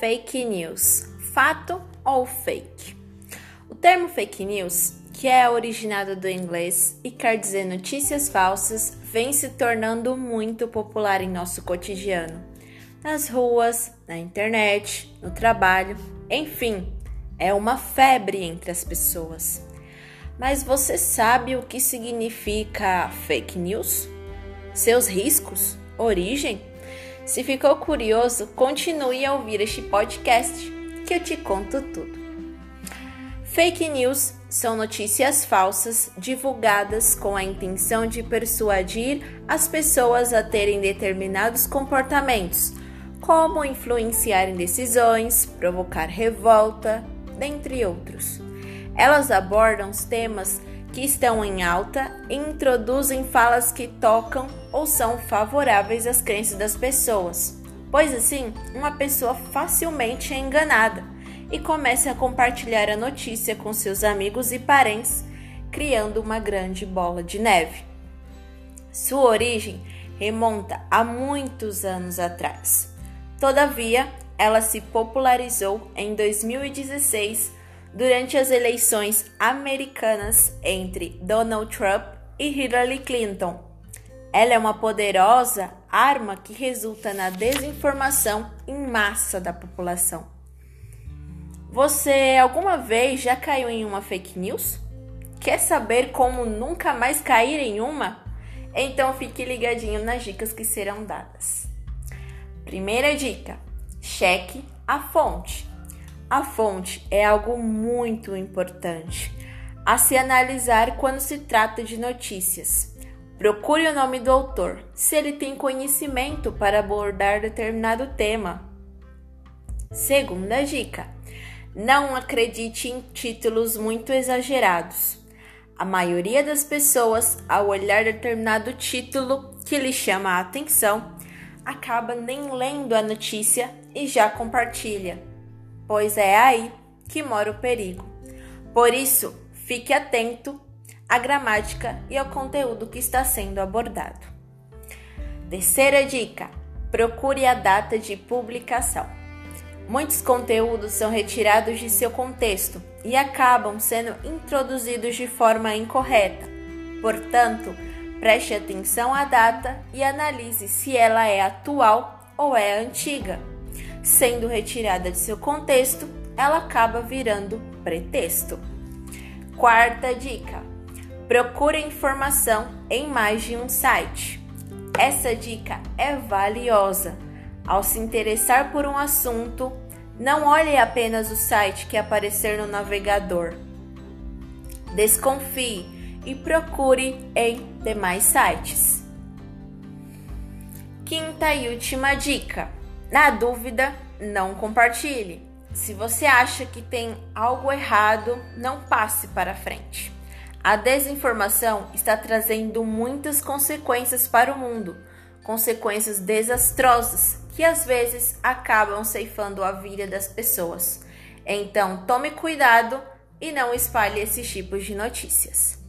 Fake news, fato ou fake? O termo fake news, que é originado do inglês e quer dizer notícias falsas, vem se tornando muito popular em nosso cotidiano. Nas ruas, na internet, no trabalho, enfim, é uma febre entre as pessoas. Mas você sabe o que significa fake news? Seus riscos? Origem? Se ficou curioso, continue a ouvir este podcast que eu te conto tudo. Fake news são notícias falsas divulgadas com a intenção de persuadir as pessoas a terem determinados comportamentos, como influenciar em decisões, provocar revolta, dentre outros. Elas abordam os temas que estão em alta e introduzem falas que tocam ou são favoráveis às crenças das pessoas, pois assim uma pessoa facilmente é enganada e começa a compartilhar a notícia com seus amigos e parentes, criando uma grande bola de neve. Sua origem remonta a muitos anos atrás. Todavia, ela se popularizou em 2016 durante as eleições americanas entre Donald Trump e Hillary Clinton. Ela é uma poderosa arma que resulta na desinformação em massa da população. Você alguma vez já caiu em uma fake news? Quer saber como nunca mais cair em uma? Então fique ligadinho nas dicas que serão dadas. Primeira dica: cheque a fonte. A fonte é algo muito importante a se analisar quando se trata de notícias. Procure o nome do autor, se ele tem conhecimento para abordar determinado tema. Segunda dica: não acredite em títulos muito exagerados. A maioria das pessoas, ao olhar determinado título que lhe chama a atenção, acaba nem lendo a notícia e já compartilha pois é aí que mora o perigo. Por isso, fique atento à gramática e ao conteúdo que está sendo abordado. Terceira dica: procure a data de publicação. Muitos conteúdos são retirados de seu contexto e acabam sendo introduzidos de forma incorreta. Portanto, preste atenção à data e analise se ela é atual ou é antiga sendo retirada de seu contexto, ela acaba virando pretexto. Quarta dica: procure informação em mais de um site. Essa dica é valiosa. Ao se interessar por um assunto, não olhe apenas o site que aparecer no navegador. Desconfie e procure em demais sites. Quinta e última dica: na dúvida, não compartilhe. Se você acha que tem algo errado, não passe para frente. A desinformação está trazendo muitas consequências para o mundo, consequências desastrosas que às vezes acabam ceifando a vida das pessoas. Então, tome cuidado e não espalhe esses tipos de notícias.